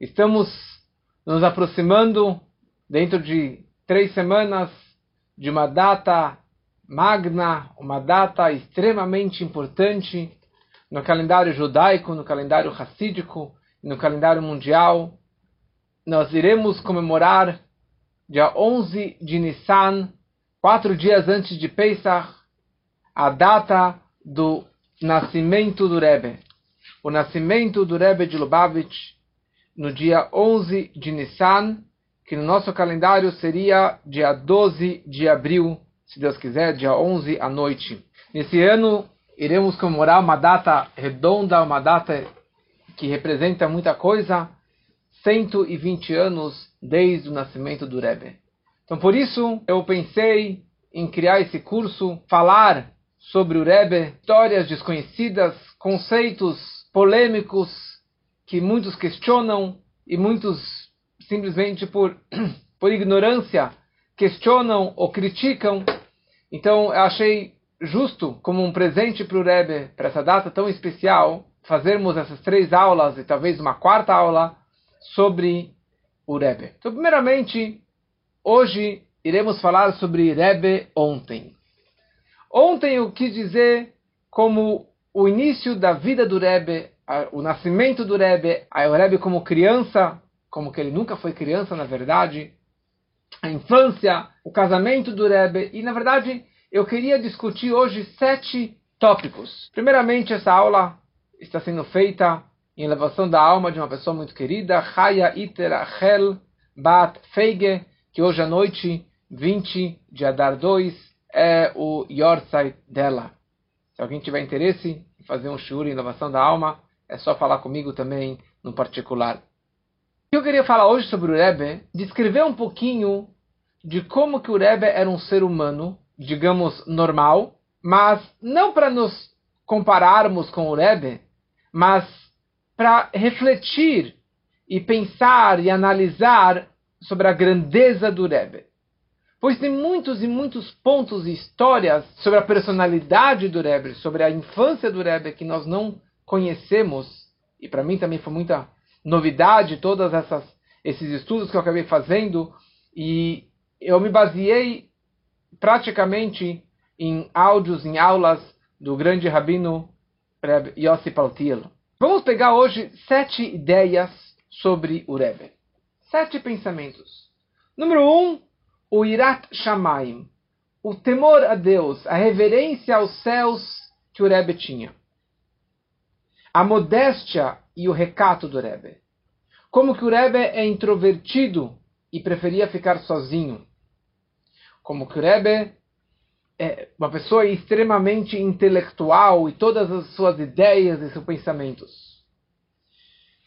Estamos nos aproximando, dentro de três semanas, de uma data magna, uma data extremamente importante no calendário judaico, no calendário racídico, no calendário mundial. Nós iremos comemorar dia 11 de Nissan, quatro dias antes de Pesach, a data do nascimento do Rebbe. O nascimento do Rebbe de Lubavitch no dia 11 de Nissan, que no nosso calendário seria dia 12 de abril, se Deus quiser, dia 11 à noite. Nesse ano, iremos comemorar uma data redonda, uma data que representa muita coisa, 120 anos desde o nascimento do Rebbe. Então, por isso, eu pensei em criar esse curso, falar sobre o Rebbe, histórias desconhecidas, conceitos polêmicos que muitos questionam e muitos simplesmente por, por ignorância questionam ou criticam. Então eu achei justo, como um presente para o Rebbe, para essa data tão especial, fazermos essas três aulas e talvez uma quarta aula sobre o Rebbe. Então, primeiramente, hoje iremos falar sobre Rebbe ontem. Ontem eu quis dizer como o início da vida do Rebbe, o nascimento do Rebbe, o Rebbe como criança, como que ele nunca foi criança, na verdade, a infância, o casamento do Rebbe, e na verdade eu queria discutir hoje sete tópicos. Primeiramente, essa aula está sendo feita em elevação da alma de uma pessoa muito querida, Chaya Iter Achel Bat Feige, que hoje à noite, 20 de Adar 2, é o Yortzeit dela. Se alguém tiver interesse em fazer um shiur em inovação da alma, é só falar comigo também no particular. Eu queria falar hoje sobre o Rebbe, descrever um pouquinho de como que o Rebbe era um ser humano, digamos, normal, mas não para nos compararmos com o Rebbe, mas para refletir e pensar e analisar sobre a grandeza do Rebbe. Pois tem muitos e muitos pontos e histórias sobre a personalidade do Rebbe, sobre a infância do Rebbe que nós não conhecemos. E para mim também foi muita novidade todas essas esses estudos que eu acabei fazendo e eu me baseei praticamente em áudios, em aulas do grande rabino Yossi Paltiel. Vamos pegar hoje sete ideias sobre o Rebbe. Sete pensamentos. Número um, o Irat Shamaim, o temor a Deus, a reverência aos céus que o Rebbe tinha. A modéstia e o recato do Rebbe. Como que o Rebbe é introvertido e preferia ficar sozinho. Como que o Rebbe é uma pessoa extremamente intelectual e todas as suas ideias e seus pensamentos.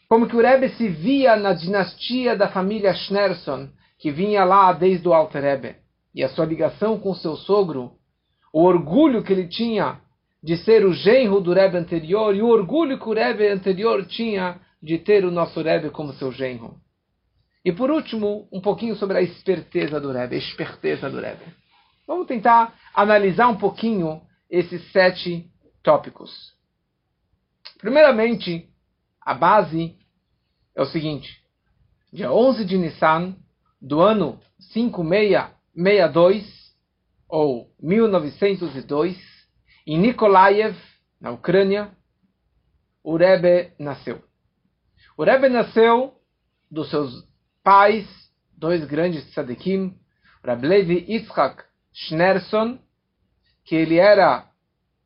Como que o Rebbe se via na dinastia da família Schneerson, que vinha lá desde o Alter Rebbe, e a sua ligação com seu sogro, o orgulho que ele tinha de ser o genro do Rebbe anterior e o orgulho que o Rebbe anterior tinha de ter o nosso Rebbe como seu genro. E por último, um pouquinho sobre a esperteza do Rebbe, a esperteza do Rebbe. Vamos tentar analisar um pouquinho esses sete tópicos. Primeiramente, a base é o seguinte: dia 11 de Nissan, do ano 5662 ou 1902, em Nikolaev, na Ucrânia, o Rebbe nasceu. O Rebbe nasceu dos seus pais, dois grandes tzadikim, Levi Yitzhak Schneerson, que ele era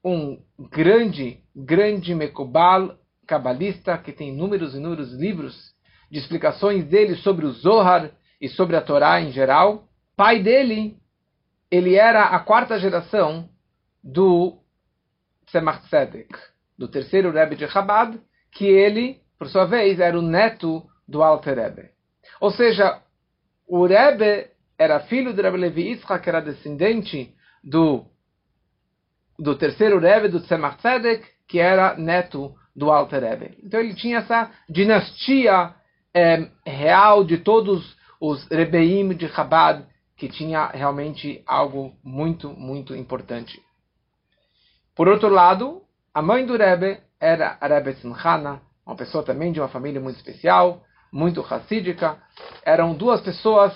um grande, grande Mekubal, cabalista, que tem inúmeros e inúmeros livros de explicações dele sobre o Zohar e sobre a Torá em geral. Pai dele, ele era a quarta geração do Tzemach Tzedek, do terceiro Rebbe de Chabad, que ele, por sua vez, era o neto do Alter Rebbe. Ou seja, o Rebbe era filho de Rebbe Levi Yitzchak, que era descendente do, do terceiro Rebbe, do Tzemach Tzedek, que era neto do Alter Rebbe. Então ele tinha essa dinastia é, real de todos os Rebeim de Chabad, que tinha realmente algo muito, muito importante. Por outro lado, a mãe do Rebbe era a Rebbe Simchana, uma pessoa também de uma família muito especial, muito racídica. Eram duas pessoas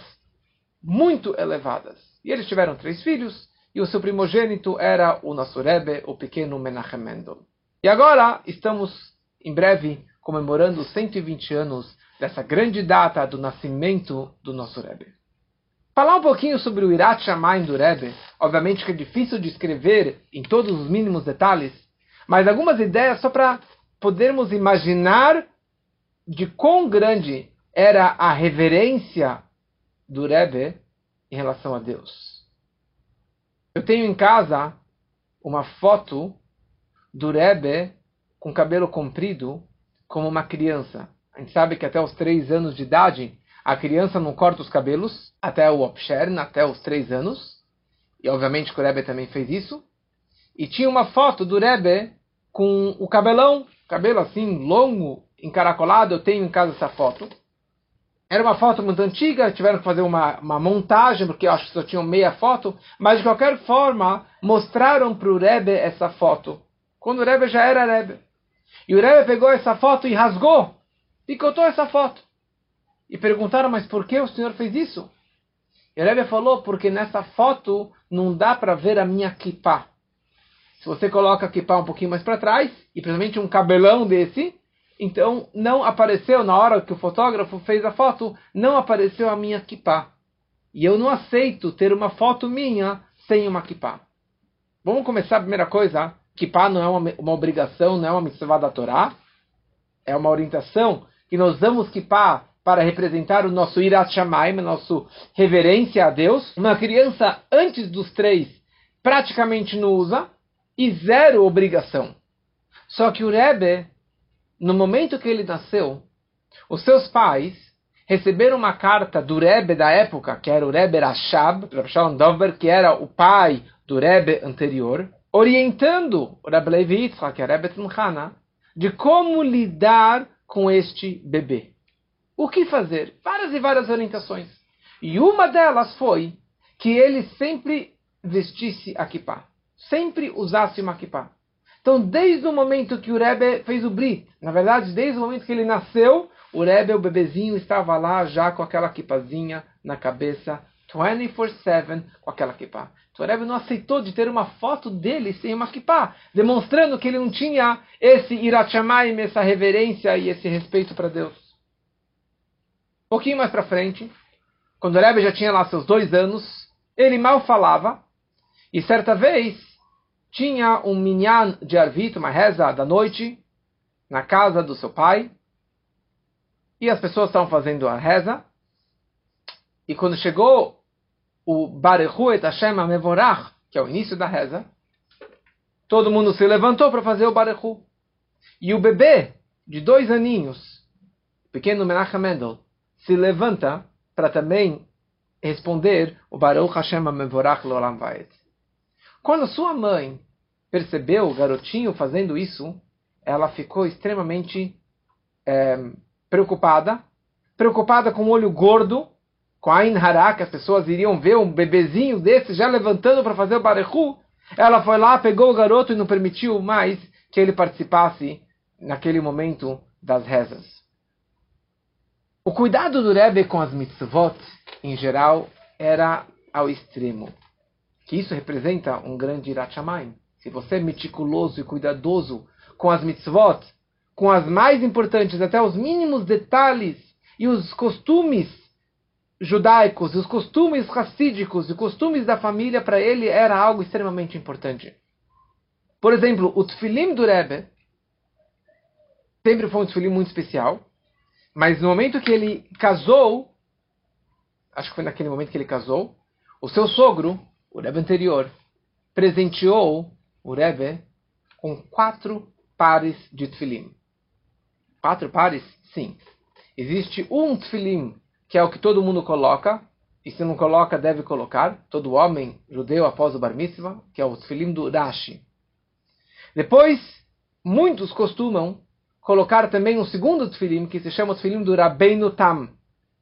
muito elevadas. E eles tiveram três filhos, e o seu primogênito era o Nasurebe, o pequeno Menachem Mendel. E agora estamos, em breve, comemorando 120 anos dessa grande data do nascimento do nosso Rebbe. Falar um pouquinho sobre o Irat Shamayim do Rebbe, obviamente que é difícil de escrever em todos os mínimos detalhes, mas algumas ideias só para podermos imaginar de quão grande era a reverência do Rebbe em relação a Deus. Eu tenho em casa uma foto do Rebbe com cabelo comprido como uma criança. A gente sabe que até os três anos de idade a criança não corta os cabelos até o Opshern, até os três anos. E obviamente que o Rebbe também fez isso. E tinha uma foto do Rebbe com o cabelão, cabelo assim longo, encaracolado. Eu tenho em casa essa foto. Era uma foto muito antiga, tiveram que fazer uma, uma montagem, porque eu acho que só tinham meia foto, mas de qualquer forma, mostraram para o Rebbe essa foto. Quando o Rebbe já era Rebbe. E o Rebbe pegou essa foto e rasgou, cortou essa foto. E perguntaram, mas por que o senhor fez isso? E Rebbe falou, porque nessa foto não dá para ver a minha kippah. Se você coloca a kippah um pouquinho mais para trás, e principalmente um cabelão desse, então, não apareceu, na hora que o fotógrafo fez a foto, não apareceu a minha kippah. E eu não aceito ter uma foto minha sem uma kippah. Vamos começar a primeira coisa. Kippah não é uma, uma obrigação, não é uma mitzvah da Torá. É uma orientação que nós damos kippah para representar o nosso irat shamayim, nosso reverência a Deus. Uma criança antes dos três praticamente não usa e zero obrigação. Só que o Rebbe no momento que ele nasceu, os seus pais receberam uma carta do Rebbe da época, que era o Rebbe Rashab, que era o pai do Rebbe anterior, orientando o Rebbe Levi que é Rebbe Tzimchana, de como lidar com este bebê. O que fazer? Várias e várias orientações. E uma delas foi que ele sempre vestisse a kippah. Sempre usasse uma kippah. Então, desde o momento que o Rebbe fez o Brit, na verdade, desde o momento que ele nasceu, o Rebbe, o bebezinho, estava lá já com aquela kipazinha na cabeça, 24-7 com aquela kippah. Então, o Rebbe não aceitou de ter uma foto dele sem uma kippah, demonstrando que ele não tinha esse irachamaim, essa reverência e esse respeito para Deus. Um pouquinho mais para frente, quando o Rebbe já tinha lá seus dois anos, ele mal falava, e certa vez tinha um minyan de Arvit, uma reza da noite, na casa do seu pai. E as pessoas estavam fazendo a reza. E quando chegou o Barechu et Hashem Mevorach, que é o início da reza, todo mundo se levantou para fazer o Barechu. E o bebê, de dois aninhos, pequeno Menachem Mendel, se levanta para também responder o Baruch Hashem Mevorach Lolam Vaed. Quando sua mãe percebeu o garotinho fazendo isso, ela ficou extremamente é, preocupada, preocupada com o olho gordo, com a Inhará, que as pessoas iriam ver um bebezinho desse já levantando para fazer o barechu. Ela foi lá, pegou o garoto e não permitiu mais que ele participasse naquele momento das rezas. O cuidado do Rebbe com as mitzvot, em geral, era ao extremo que isso representa um grande Irat Se você é meticuloso e cuidadoso com as mitzvot, com as mais importantes, até os mínimos detalhes e os costumes judaicos, os costumes racídicos e costumes da família, para ele era algo extremamente importante. Por exemplo, o tefilim do Rebbe sempre foi um tefilim muito especial, mas no momento que ele casou, acho que foi naquele momento que ele casou, o seu sogro o Rebbe anterior presenteou o Rebbe com quatro pares de tefilim. Quatro pares? Sim. Existe um tefilim, que é o que todo mundo coloca, e se não coloca, deve colocar, todo homem judeu após o Bar Mitzvah, que é o tefilim do Rashi. Depois, muitos costumam colocar também um segundo tefilim, que se chama o tefilim do Rabbeinu Tam,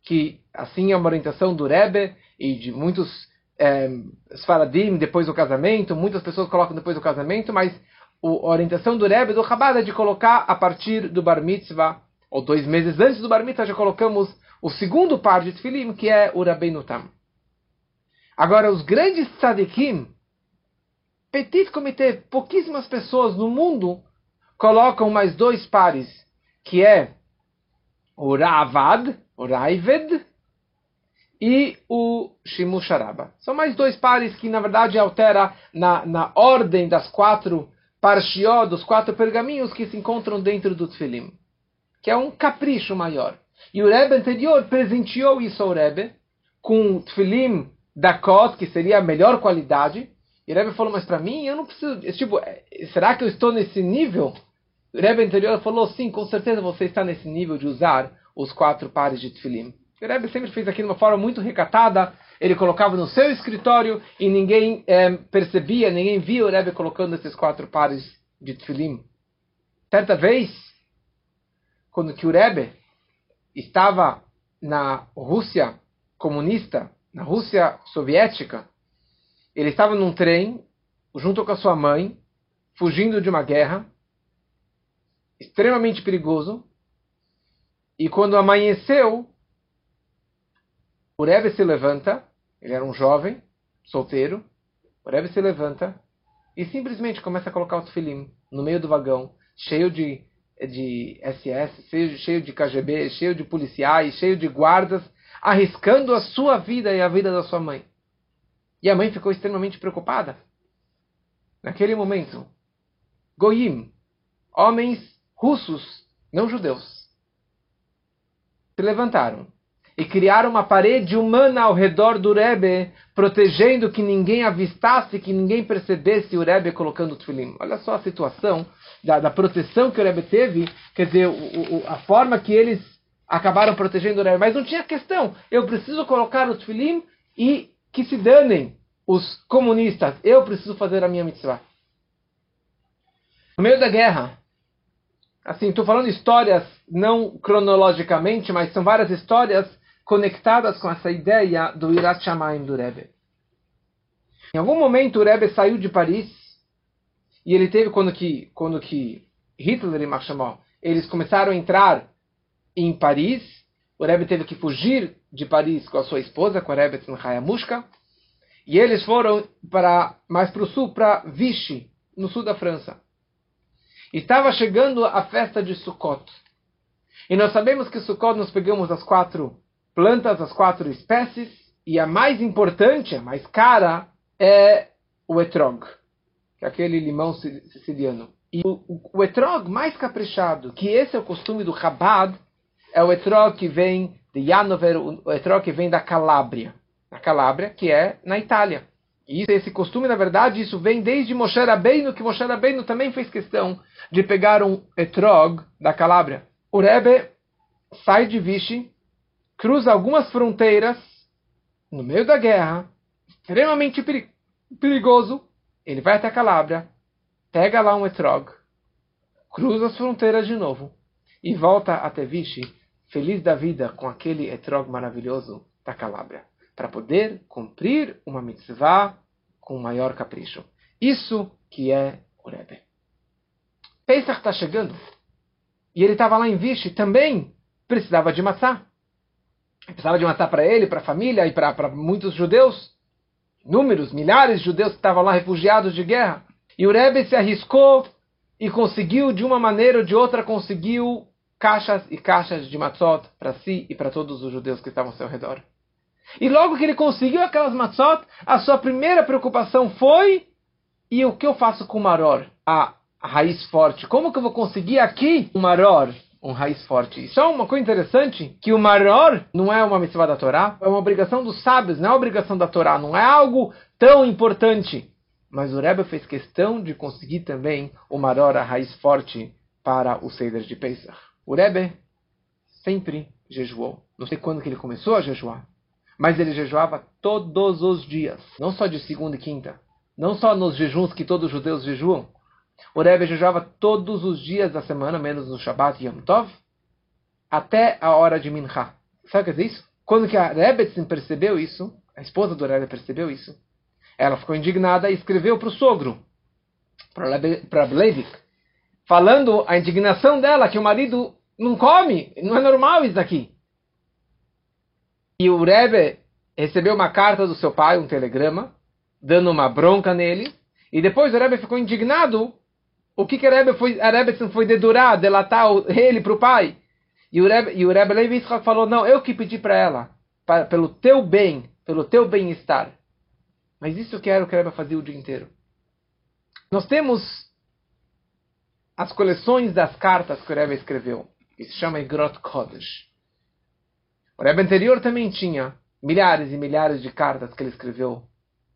que assim é uma orientação do Rebbe e de muitos é, Sfaradim depois do casamento, muitas pessoas colocam depois do casamento, mas a orientação do Rebbe do Chabad é de colocar a partir do Bar Mitzvah ou dois meses antes do Bar Mitzvah, já colocamos o segundo par de Tfilim, que é o Rabbeinu Tam. Agora, os grandes tzadikim, petit comitê, pouquíssimas pessoas no mundo colocam mais dois pares, que é o Ravad, o Raived, e o Shimusharaba. São mais dois pares que, na verdade, altera na, na ordem das quatro parshió, dos quatro pergaminhos que se encontram dentro do Tfilim. Que é um capricho maior. E o Rebbe anterior presenteou isso ao Rebbe com Tfilim da Kot, que seria a melhor qualidade. E o Rebbe falou, mas para mim eu não preciso... Tipo, é, será que eu estou nesse nível? O Rebbe anterior falou, sim, com certeza você está nesse nível de usar os quatro pares de Tfilim. O Rebbe sempre fez aquilo de uma forma muito recatada. Ele colocava no seu escritório e ninguém é, percebia, ninguém via o Rebbe colocando esses quatro pares de Tfilim. Certa vez, quando que o Rebbe estava na Rússia comunista, na Rússia soviética, ele estava num trem junto com a sua mãe, fugindo de uma guerra, extremamente perigoso. E quando amanheceu, o Rebbe se levanta, ele era um jovem, solteiro, o Rebbe se levanta e simplesmente começa a colocar o tefilim no meio do vagão, cheio de, de SS, cheio, cheio de KGB, cheio de policiais, cheio de guardas, arriscando a sua vida e a vida da sua mãe. E a mãe ficou extremamente preocupada. Naquele momento, Goyim, homens russos, não judeus, se levantaram e criaram uma parede humana ao redor do Rebbe, protegendo que ninguém avistasse, que ninguém percebesse o Rebbe colocando o tefilim. Olha só a situação da, da, proteção que o Rebbe teve, quer dizer, o, o, a forma que eles acabaram protegendo o Rebbe. Mas não tinha questão, eu preciso colocar o tefilim e que se danem os comunistas, eu preciso fazer a minha mitzvah. No meio da guerra, assim, estou falando histórias não cronologicamente, mas são várias histórias conectadas com essa ideia do Irat Shamayim do Rebbe. Em algum momento o Rebbe saiu de Paris e ele teve quando que quando que Hitler e Marchamol eles começaram a entrar em Paris, o Rebbe teve que fugir de Paris com a sua esposa, com a Rebbe Tzimchayamushka, e eles foram para mais para o sul, para Vichy, no sul da França. Estava chegando a festa de Sukkot. E nós sabemos que Sukkot nós pegamos as quatro plantas, as quatro espécies, e a mais importante, a mais cara, é o etrog, que é aquele limão siciliano. E o, o, o etrog mais caprichado, que esse é o costume do Chabad, é o etrog que vem de Janover, o etrog que vem da Calábria. Na Calábria, que é na Itália. E esse costume, na verdade, isso vem desde Moshe Rabbeinu, que Moshe Rabbeinu também fez questão de pegar um etrog da Calábria. O Rebbe sai de Vichy cruza algumas fronteiras no meio da guerra, extremamente perigoso. Ele vai até Calábria, pega lá um etrog, cruza as fronteiras de novo e volta até Vichy, feliz da vida com aquele etrog maravilhoso da Calábria, para poder cumprir uma mitzvah com maior capricho. Isso que é o Rebbe. Pesach está chegando. E ele estava lá em Vichy também precisava de matzah precisava de matar para ele, para a família e para muitos judeus, números, milhares de judeus que estavam lá refugiados de guerra. E o Rebbe se arriscou e conseguiu, de uma maneira ou de outra, conseguiu caixas e caixas de matzot para si e para todos os judeus que estavam ao seu redor. E logo que ele conseguiu aquelas matzot, a sua primeira preocupação foi: e o que eu faço com o maror? A, raiz forte. Como que eu vou conseguir aqui um maror? um raiz forte. Só uma coisa interessante, que o maior não é uma mitzvah da Torá, é uma obrigação dos sábios, não é obrigação da Torá, não é algo tão importante. Mas o Rebbe fez questão de conseguir também o maior, a raiz forte, para o Seder de Pesach. O Rebbe sempre jejuou. Não sei quando que ele começou a jejuar, mas ele jejuava todos os dias, não só de segunda e quinta, não só nos jejuns que todos os judeus jejuam, o Rebbe jejuava todos os dias da semana, menos no Shabbat e Yom Tov, até a hora de Mincha. Sabe o que é isso? Quando que a Rebbetzin percebeu isso, a esposa do Rebbe percebeu isso, ela ficou indignada e escreveu para o sogro, para Leivik, falando a indignação dela que o marido não come, não é normal isso daqui. E o Rebbe recebeu uma carta do seu pai, um telegrama, dando uma bronca nele, e depois o Rebbe ficou indignado. O que, que a Rebbe foi, a Rebbe foi dedurar, delatar ele para o pai? E o Rebbe, e o Rebbe Levi falou, não, eu que pedi para ela, para, pelo teu bem, pelo teu bem-estar. Mas isso que era o que o Rebbe fazia o dia inteiro. Nós temos as coleções das cartas que o Rebbe escreveu. Isso se chama Igrot Kodesh. O Rebbe anterior também tinha milhares e milhares de cartas que ele escreveu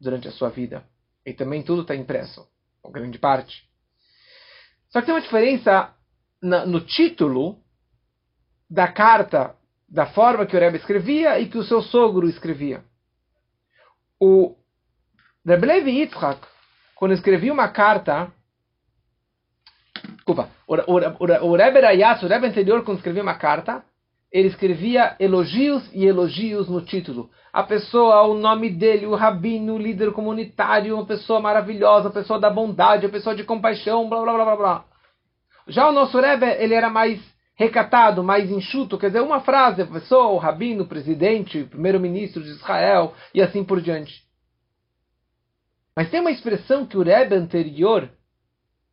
durante a sua vida. E também tudo está impresso, ou grande parte. Só que tem uma diferença na, no título da carta, da forma que o Rebbe escrevia e que o seu sogro escrevia. O Rebbe Levi Yitzhak, quando escrevia uma carta, desculpa, o, o, o, o Rebbe o Rebbe anterior, quando escrevia uma carta, ele escrevia elogios e elogios no título. A pessoa, o nome dele, o rabino, o líder comunitário, uma pessoa maravilhosa, uma pessoa da bondade, uma pessoa de compaixão, blá blá blá blá blá. Já o nosso Rebbe, ele era mais recatado, mais enxuto, quer dizer, uma frase, a pessoa, o rabino, o presidente, o primeiro-ministro de Israel e assim por diante. Mas tem uma expressão que o Rebbe anterior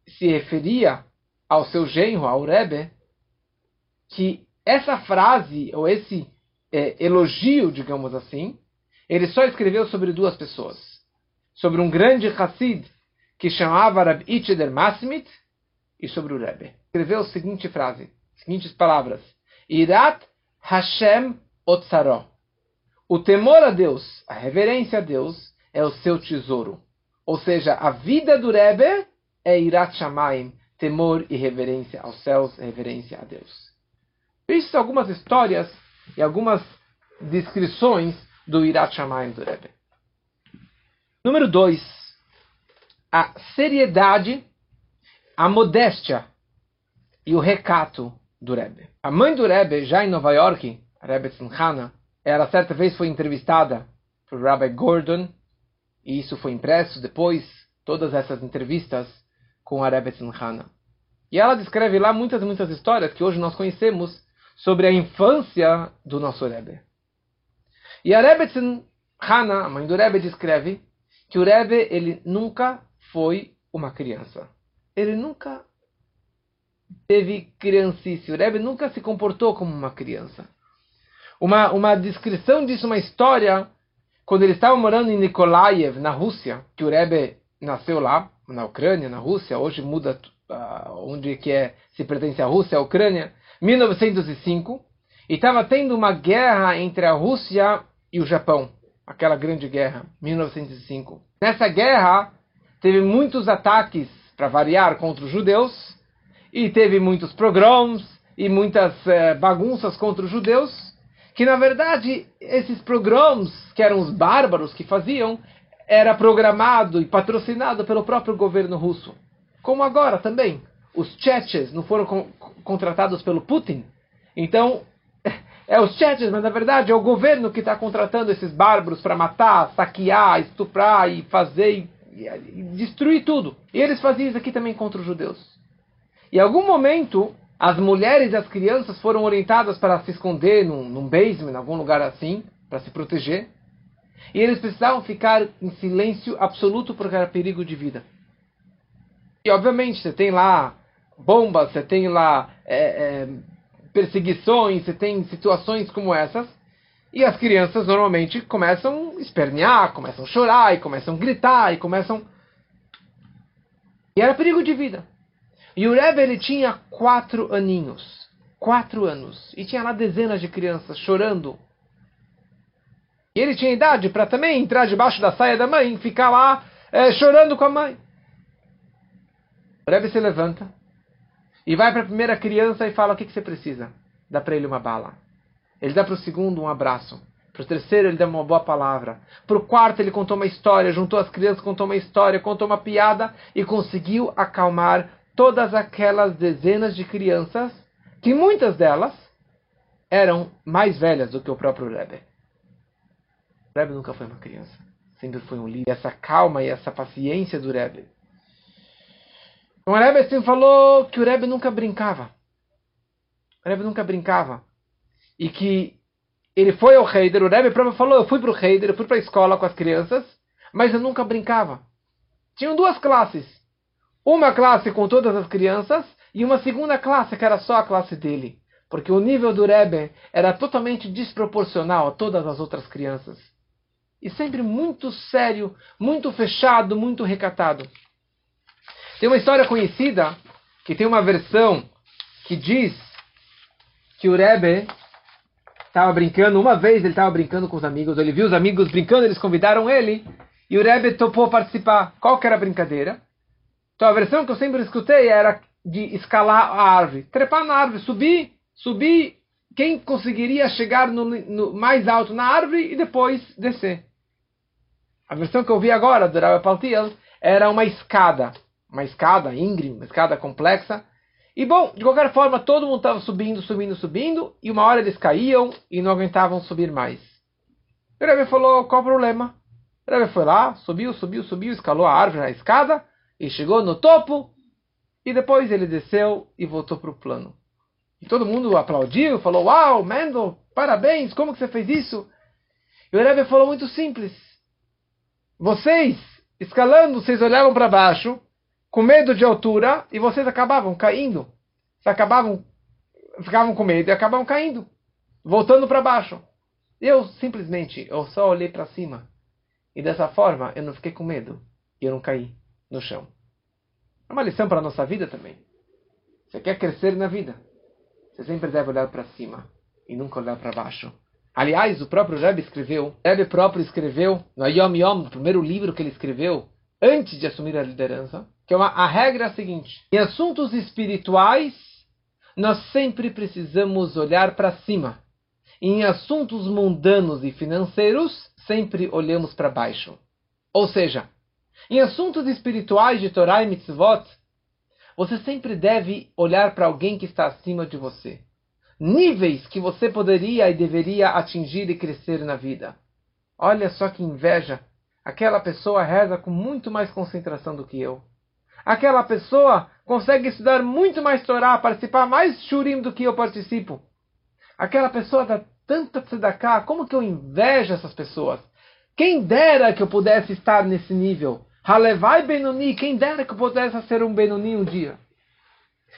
se referia ao seu genro, ao Rebbe, que essa frase, ou esse é, elogio, digamos assim, ele só escreveu sobre duas pessoas. Sobre um grande Hassid que chamava Rab Itzeder Masmit e sobre o Rebbe. Escreveu a seguinte frase, seguintes palavras. Irat Hashem Otsaro. O temor a Deus, a reverência a Deus, é o seu tesouro. Ou seja, a vida do Rebbe é Irat Shamaim, temor e reverência aos céus, reverência a Deus. São algumas histórias e algumas descrições do Irat Shamayim do Rebbe. Número 2. A seriedade, a modéstia e o recato do Rebbe. A mãe do Rebbe, já em Nova York, a Rebbe Tzimchana, ela certa vez foi entrevistada por Rabbi Gordon, e isso foi impresso depois, todas essas entrevistas com a Rebbe Tzimchana. E ela descreve lá muitas, muitas histórias que hoje nós conhecemos sobre a infância do nosso Rebbe. E a Rebbe Hana, a mãe do Rebbe, descreve que o Rebbe ele nunca foi uma criança. Ele nunca teve criancice. O Rebbe nunca se comportou como uma criança. Uma, uma descrição disso, uma história, quando ele estava morando em Nikolaev, na Rússia, que o Rebbe nasceu lá, na Ucrânia, na Rússia, hoje muda uh, onde que é, se pertence à Rússia, à Ucrânia, 1905, e estava tendo uma guerra entre a Rússia e o Japão, aquela grande guerra, 1905. Nessa guerra, teve muitos ataques, para variar, contra os judeus, e teve muitos pogroms e muitas eh, bagunças contra os judeus, que na verdade esses pogroms, que eram os bárbaros que faziam, era programado e patrocinado pelo próprio governo russo. Como agora também os Cheches não foram co contratados pelo Putin. Então, é os Cheches, mas na verdade é o governo que está contratando esses bárbaros para matar, saquear, estuprar e fazer e, e destruir tudo. E eles faziam isso aqui também contra os judeus. Em algum momento, as mulheres e as crianças foram orientadas para se esconder num, num basement, em algum lugar assim, para se proteger. E eles precisavam ficar em silêncio absoluto porque era perigo de vida. E obviamente você tem lá bombas, você tem lá é, é, perseguições, você tem situações como essas. E as crianças normalmente começam a espernear, começam a chorar, e começam a gritar, e começam. E era perigo de vida. E o Rebbe ele tinha quatro aninhos. Quatro anos. E tinha lá dezenas de crianças chorando. E ele tinha idade para também entrar debaixo da saia da mãe, ficar lá é, chorando com a mãe. O Rebbe se levanta, e vai para a primeira criança e fala: O que, que você precisa? Dá para ele uma bala. Ele dá para o segundo um abraço. Para o terceiro, ele dá uma boa palavra. Para o quarto, ele contou uma história, juntou as crianças, contou uma história, contou uma piada e conseguiu acalmar todas aquelas dezenas de crianças, que muitas delas eram mais velhas do que o próprio Rebbe. O Rebbe nunca foi uma criança. Sempre foi um líder. Essa calma e essa paciência do Rebbe o Rebbe assim falou que o Rebbe nunca brincava. O Rebbe nunca brincava. E que ele foi ao Heider, o Rebbe próprio falou, eu fui para o Heider, eu fui para a escola com as crianças, mas eu nunca brincava. Tinham duas classes. Uma classe com todas as crianças e uma segunda classe que era só a classe dele. Porque o nível do Rebbe era totalmente desproporcional a todas as outras crianças. E sempre muito sério, muito fechado, muito recatado. Tem uma história conhecida, que tem uma versão que diz que o Rebbe estava brincando, uma vez ele estava brincando com os amigos, ele viu os amigos brincando, eles convidaram ele, e o Rebbe topou participar. Qual que era a brincadeira? Então a versão que eu sempre escutei era de escalar a árvore, trepar na árvore, subir, subir, quem conseguiria chegar no, no mais alto na árvore e depois descer. A versão que eu vi agora do Rabbi Paltiel era uma escada, uma escada íngreme, uma escada complexa, e bom, de qualquer forma, todo mundo estava subindo, subindo, subindo, e uma hora eles caíam e não aguentavam subir mais. O Rebbe falou, qual o problema? O Rebbe foi lá, subiu, subiu, subiu, escalou a árvore, a escada, e chegou no topo, e depois ele desceu e voltou para o plano. E todo mundo aplaudiu, falou, uau, Mendel, parabéns, como que você fez isso? E o Rebbe falou muito simples. Vocês, escalando, vocês olhavam para baixo, com medo de altura e vocês acabavam caindo. Vocês acabavam, ficavam com medo e acabavam caindo, voltando para baixo. Eu simplesmente, eu só olhei para cima. E dessa forma eu não fiquei com medo e eu não caí no chão. É uma lição para a nossa vida também. Você quer crescer na vida? Você sempre deve olhar para cima e nunca olhar para baixo. Aliás, o próprio Rebbe escreveu, o Rebbe próprio escreveu no Yom Yom, no primeiro livro que ele escreveu, antes de assumir a liderança, que é uma, a regra é a seguinte: em assuntos espirituais, nós sempre precisamos olhar para cima. Em assuntos mundanos e financeiros, sempre olhamos para baixo. Ou seja, em assuntos espirituais de Torah e Mitzvot, você sempre deve olhar para alguém que está acima de você. Níveis que você poderia e deveria atingir e crescer na vida. Olha só que inveja. Aquela pessoa reza com muito mais concentração do que eu aquela pessoa consegue estudar muito mais Torá, participar mais shurim do que eu participo. Aquela pessoa dá tanta tzedakah, como que eu invejo essas pessoas? Quem dera que eu pudesse estar nesse nível. Halevai Benoni, quem dera que eu pudesse ser um Benoni um dia.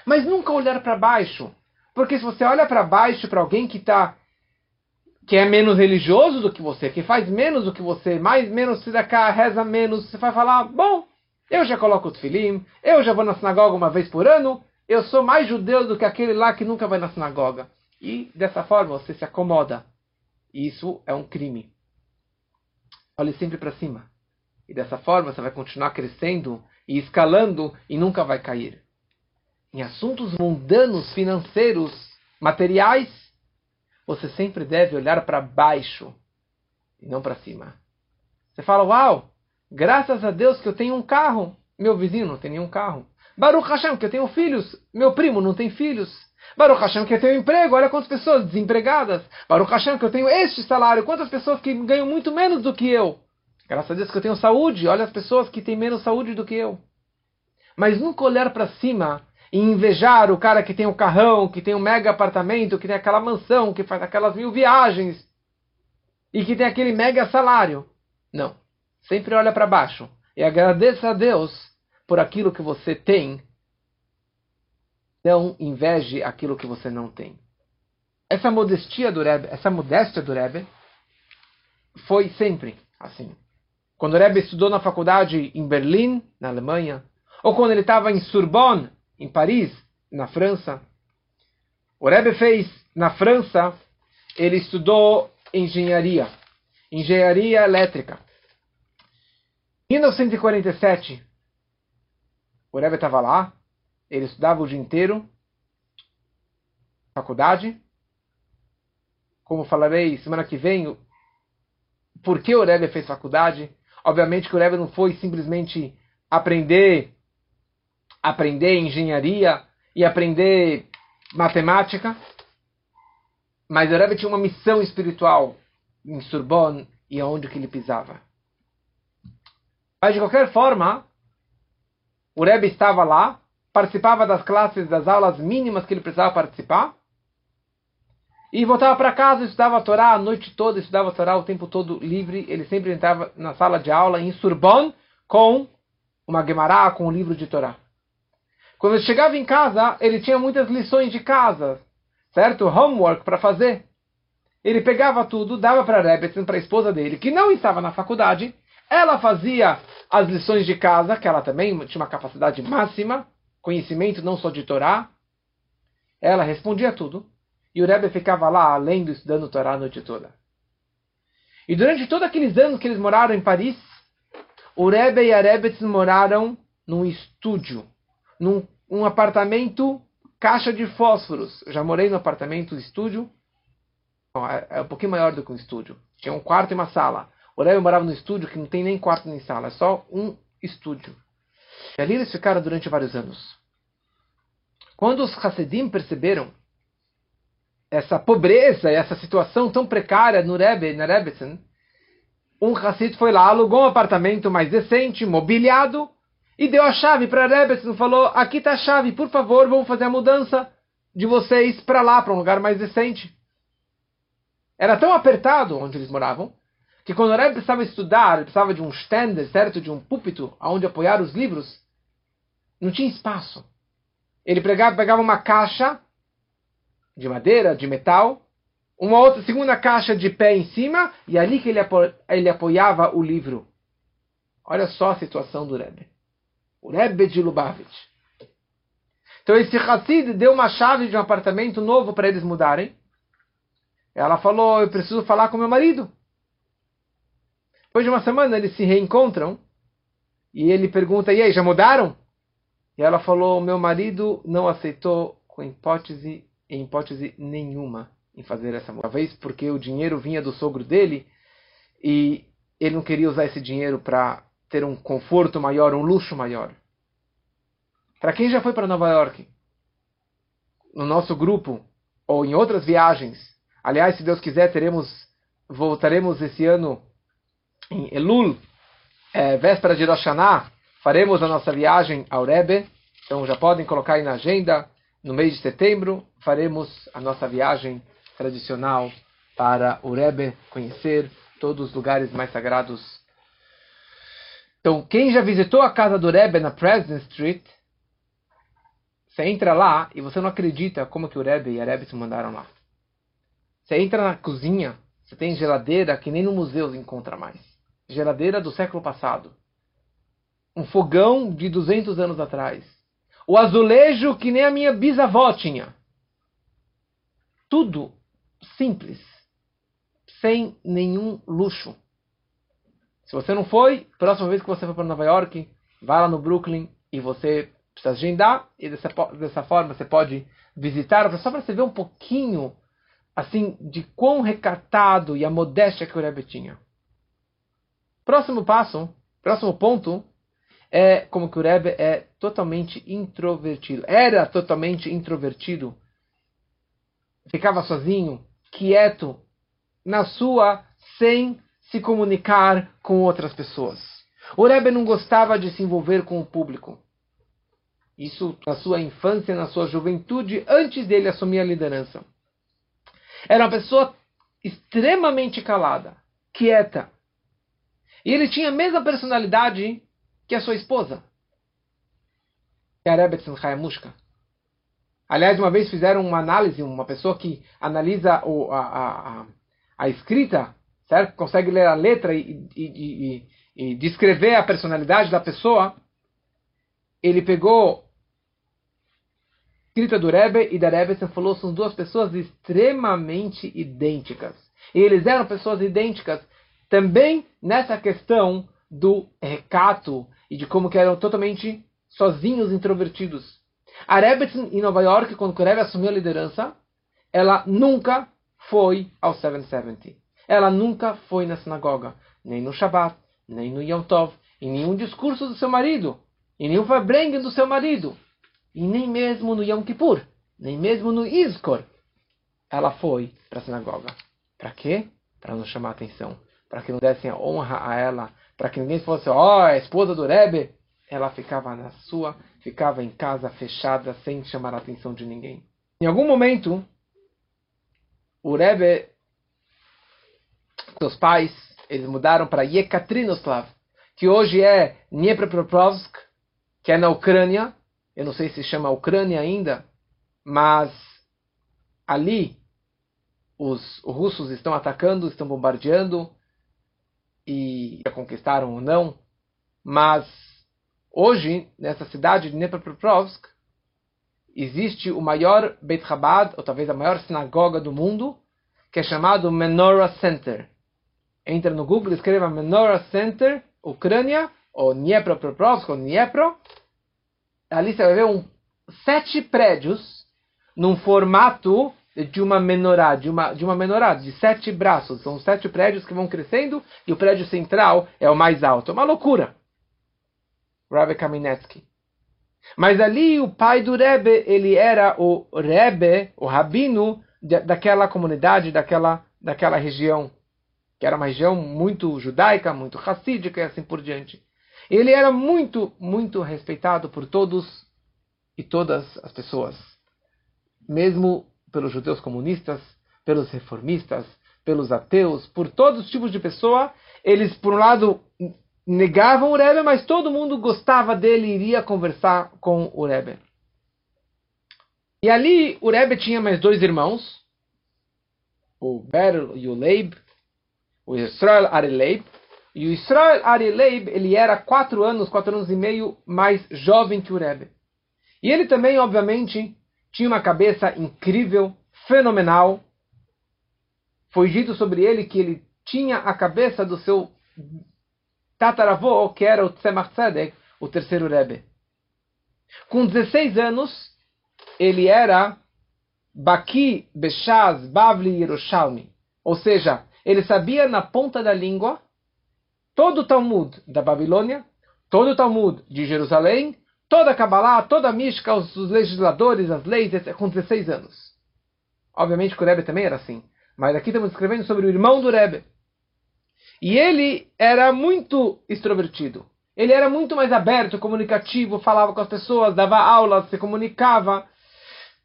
Mas nunca olhar para baixo. Porque se você olha para baixo para alguém que está que é menos religioso do que você, que faz menos do que você, mais menos tzedakah, reza menos, você vai falar, bom, eu já coloco o tefilim, eu já vou na sinagoga uma vez por ano, eu sou mais judeu do que aquele lá que nunca vai na sinagoga. E dessa forma você se acomoda. E isso é um crime. Olhe sempre para cima. E dessa forma você vai continuar crescendo e escalando e nunca vai cair. Em assuntos mundanos, financeiros, materiais, você sempre deve olhar para baixo e não para cima. Você fala, uau, Graças a Deus que eu tenho um carro. Meu vizinho não tem nenhum carro. Baruch Hashem que eu tenho filhos. Meu primo não tem filhos. Baruch Hashem que eu tenho emprego. Olha quantas pessoas desempregadas. Baruch Hashem que eu tenho este salário. Quantas pessoas que ganham muito menos do que eu. Graças a Deus que eu tenho saúde. Olha as pessoas que têm menos saúde do que eu. Mas nunca olhar para cima e invejar o cara que tem um carrão, que tem um mega apartamento, que tem aquela mansão, que faz aquelas mil viagens e que tem aquele mega salário. Não. Sempre olha para baixo e agradeça a Deus por aquilo que você tem. Não inveje aquilo que você não tem. Essa modestia do Rebbe, essa modéstia do Rebbe, foi sempre assim. Quando o Rebbe estudou na faculdade em Berlim, na Alemanha, ou quando ele estava em Sorbonne, em Paris, na França, o Rebbe fez na França, ele estudou engenharia, engenharia elétrica. 1947, o Rebbe estava lá, ele estudava o dia inteiro, faculdade. Como falarei semana que vem, por que o Rebbe fez faculdade? Obviamente que o Rebbe não foi simplesmente aprender aprender engenharia e aprender matemática, mas o Rebbe tinha uma missão espiritual em Sorbonne e aonde que ele pisava. Mas de qualquer forma, o Rebbe estava lá, participava das classes, das aulas mínimas que ele precisava participar, E voltava para casa, estudava a Torá a noite toda, estudava a Torá o tempo todo livre. Ele sempre entrava na sala de aula em Surban com uma Gemara, com um livro de Torá. Quando ele chegava em casa, ele tinha muitas lições de casa, certo? Homework para fazer. Ele pegava tudo, dava para Rebbetzin, para a esposa dele, que não estava na faculdade. Ela fazia as lições de casa, que ela também tinha uma capacidade máxima, conhecimento não só de Torá. Ela respondia tudo. E o Rebbe ficava lá, lendo, estudando Torá a noite toda. E durante todos aqueles anos que eles moraram em Paris, o Rebbe e a Rebbe moraram num estúdio, num um apartamento caixa de fósforos. Eu já morei no apartamento estúdio, é, é um pouquinho maior do que um estúdio. Tinha um quarto e uma sala. O Rebbe morava no estúdio que não tem nem quarto nem sala, é só um estúdio. E ali eles ficaram durante vários anos. Quando os Hassidim perceberam essa pobreza essa situação tão precária no Rebbe, na Rebbetzin, um Hassid foi lá, alugou um apartamento mais decente, mobiliado, e deu a chave para Rebbetzin, falou, aqui está a chave, por favor, vamos fazer a mudança de vocês para lá, para um lugar mais decente. Era tão apertado onde eles moravam, que quando o Rebbe precisava estudar, ele precisava de um stand, certo, de um púlpito, onde apoiar os livros, não tinha espaço. Ele pegava, pegava uma caixa de madeira, de metal, uma outra segunda caixa de pé em cima, e ali que ele, apo ele apoiava o livro. Olha só a situação do Rebbe. O Rebbe de Lubavitch. Então esse Hassid deu uma chave de um apartamento novo para eles mudarem. Ela falou, eu preciso falar com meu marido. Depois de uma semana eles se reencontram e ele pergunta, e aí, já mudaram? E ela falou, meu marido não aceitou com hipótese em hipótese nenhuma em fazer essa mudança. Talvez porque o dinheiro vinha do sogro dele e ele não queria usar esse dinheiro para ter um conforto maior, um luxo maior. Para quem já foi para Nova York, no nosso grupo ou em outras viagens, aliás, se Deus quiser, teremos voltaremos esse ano em Elul, é, véspera de Rosh Hashanah, faremos a nossa viagem ao Rebbe. Então já podem colocar aí na agenda no mês de setembro, faremos a nossa viagem tradicional para o Rebbe, conhecer todos os lugares mais sagrados. Então, quem já visitou a casa do Rebbe na President Street, você entra lá e você não acredita como que o Rebbe e a Rebbe se mandaram lá. Você entra na cozinha, você tem geladeira que nem no museu se encontra mais. Geladeira do século passado. Um fogão de 200 anos atrás o azulejo que nem a minha bisavó tinha. Tudo simples, sem nenhum luxo. Se você não foi, próxima vez que você for para Nova York, vá lá no Brooklyn e você precisa agendar e dessa, dessa forma você pode visitar, só para você ver um pouquinho assim de quão recatado e a modéstia que o Rebbe tinha. Próximo passo, próximo ponto, é como que o Rebbe é totalmente introvertido. Era totalmente introvertido. Ficava sozinho, quieto, na sua, sem se comunicar com outras pessoas. O Rebbe não gostava de se envolver com o público. Isso na sua infância, na sua juventude, antes dele assumir a liderança. Era uma pessoa extremamente calada, quieta. E ele tinha a mesma personalidade que a sua esposa. Que é a Rebbe Hayamushka. Aliás, uma vez fizeram uma análise, uma pessoa que analisa o, a, a, a, escrita, certo? consegue ler a letra e, e, e, e descrever a personalidade da pessoa. Ele pegou escrita do Rebbe e da Rebbe e falou são duas pessoas extremamente idênticas. E eles eram pessoas idênticas também nessa questão do recato e de como que eram totalmente sozinhos, introvertidos. A Rebbetzin em Nova York, quando o Rebbe assumiu a liderança, ela nunca foi ao 770. Ela nunca foi na sinagoga, nem no Shabbat, nem no Yom Tov, em nenhum discurso do seu marido, em nenhum Fabrengen do seu marido, e nem mesmo no Yom Kippur, nem mesmo no Izkor. Ela foi para a sinagoga. Para quê? Para não chamar atenção. Para que não dessem honra a ela para que ninguém fosse, ó, oh, a esposa do Rebbe, ela ficava na sua, ficava em casa fechada, sem chamar a atenção de ninguém. Em algum momento, o Rebbe, seus pais, eles mudaram para Yekaterinoslav, que hoje é Dnepropetrovsk, que é na Ucrânia. Eu não sei se chama Ucrânia ainda, mas ali os russos estão atacando, estão bombardeando e já conquistaram ou não. Mas hoje, nessa cidade de Dnepropetrovsk, existe o maior Beit Chabad, ou talvez a maior sinagoga do mundo, que é chamado Menorah Center. Entra no Google, escreva Menorah Center, Ucrânia, ou Dnepropetrovsk, ou Dniepro. Ali você vai ver um, sete prédios num formato de uma menorá, de uma, de uma menorá, de sete braços. São sete prédios que vão crescendo e o prédio central é o mais alto. É uma loucura. Rabbi Kaminetsky. Mas ali o pai do Rebbe, ele era o Rebbe, o rabino daquela comunidade, daquela, daquela região, que era uma região muito judaica, muito racídica e assim por diante. Ele era muito, muito respeitado por todos e todas as pessoas, mesmo pelos judeus comunistas, pelos reformistas, pelos ateus, por todos os tipos de pessoa. Eles, por um lado, negavam o Rebbe, mas todo mundo gostava dele e iria conversar com o Rebbe. E ali o Rebbe tinha mais dois irmãos, o Ber e o Leib, o Israel Arileib. E o Israel Arileib, ele era quatro anos, quatro anos e meio mais jovem que o Rebbe. E ele também, obviamente, tinha uma cabeça incrível, fenomenal. Foi dito sobre ele que ele tinha a cabeça do seu tataravô, que era o Tzemach Tzedek, o terceiro Rebbe. Com 16 anos, ele era Baki, Beshaz, Bavli Yerushalmi. Ou seja, ele sabia na ponta da língua todo o Talmud da Babilônia, todo o Talmud de Jerusalém, toda a Kabbalah, toda a mística, os, os legisladores, as leis, com 16 anos. Obviamente que o Rebbe também era assim. Mas aqui estamos escrevendo sobre o irmão do Rebbe. E ele era muito extrovertido. Ele era muito mais aberto, comunicativo, falava com as pessoas, dava aulas, se comunicava,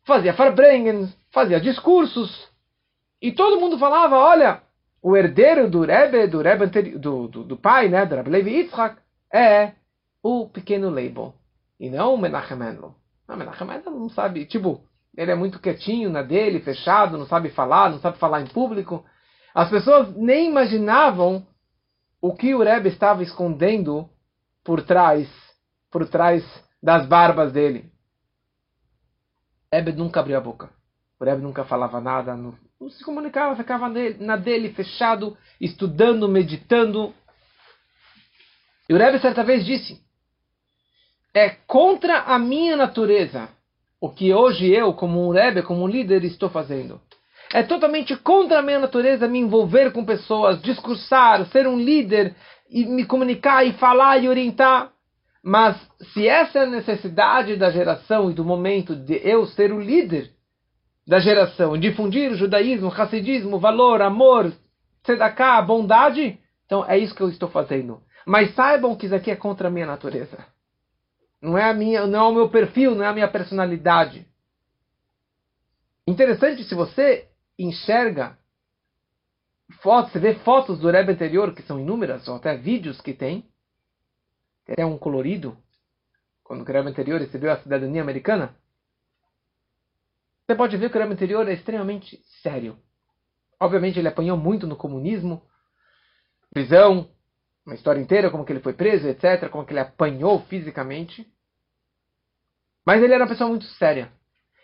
fazia farbrengen, fazia discursos. E todo mundo falava, olha, o herdeiro do Rebbe, do, Rebbe do, do, do pai, né, do Rebbe Levi Yitzhak, é o pequeno Leibon. E não o Menachem Mendel. Não, Menachem Mendel não sabe, tipo, ele é muito quietinho na dele, fechado, não sabe falar, não sabe falar em público. As pessoas nem imaginavam o que o Rebbe estava escondendo por trás, por trás das barbas dele. O Rebbe nunca abriu a boca. O Rebbe nunca falava nada, não, não se comunicava, ficava na dele, fechado, estudando, meditando. E o Rebbe certa vez disse: É contra a minha natureza o que hoje eu, como um Rebbe, como um líder, estou fazendo. É totalmente contra a minha natureza me envolver com pessoas, discursar, ser um líder e me comunicar e falar e orientar. Mas se essa é a necessidade da geração e do momento de eu ser o líder da geração, difundir o judaísmo, o racidismo, valor, amor, tzedakah, bondade, então é isso que eu estou fazendo. Mas saibam que isso aqui é contra a minha natureza. Não é a minha, não é o meu perfil, não é a minha personalidade. Interessante se você enxerga fotos, você vê fotos do Rebbe anterior, que são inúmeras, ou até vídeos que tem, tem até um colorido, quando o Rebbe anterior recebeu a cidadania americana, você pode ver que o Rebbe anterior é extremamente sério. Obviamente ele apanhou muito no comunismo, prisão, uma história inteira, como que ele foi preso, etc., como que ele apanhou fisicamente. Mas ele era uma pessoa muito séria.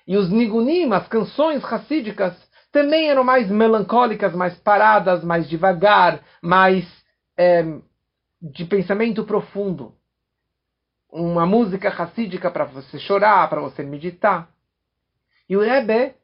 E os nigunim, as canções racídicas, também eram mais melancólicas, mais paradas, mais devagar, mais é, de pensamento profundo. Uma música racídica para você chorar, para você meditar. E o Rebbe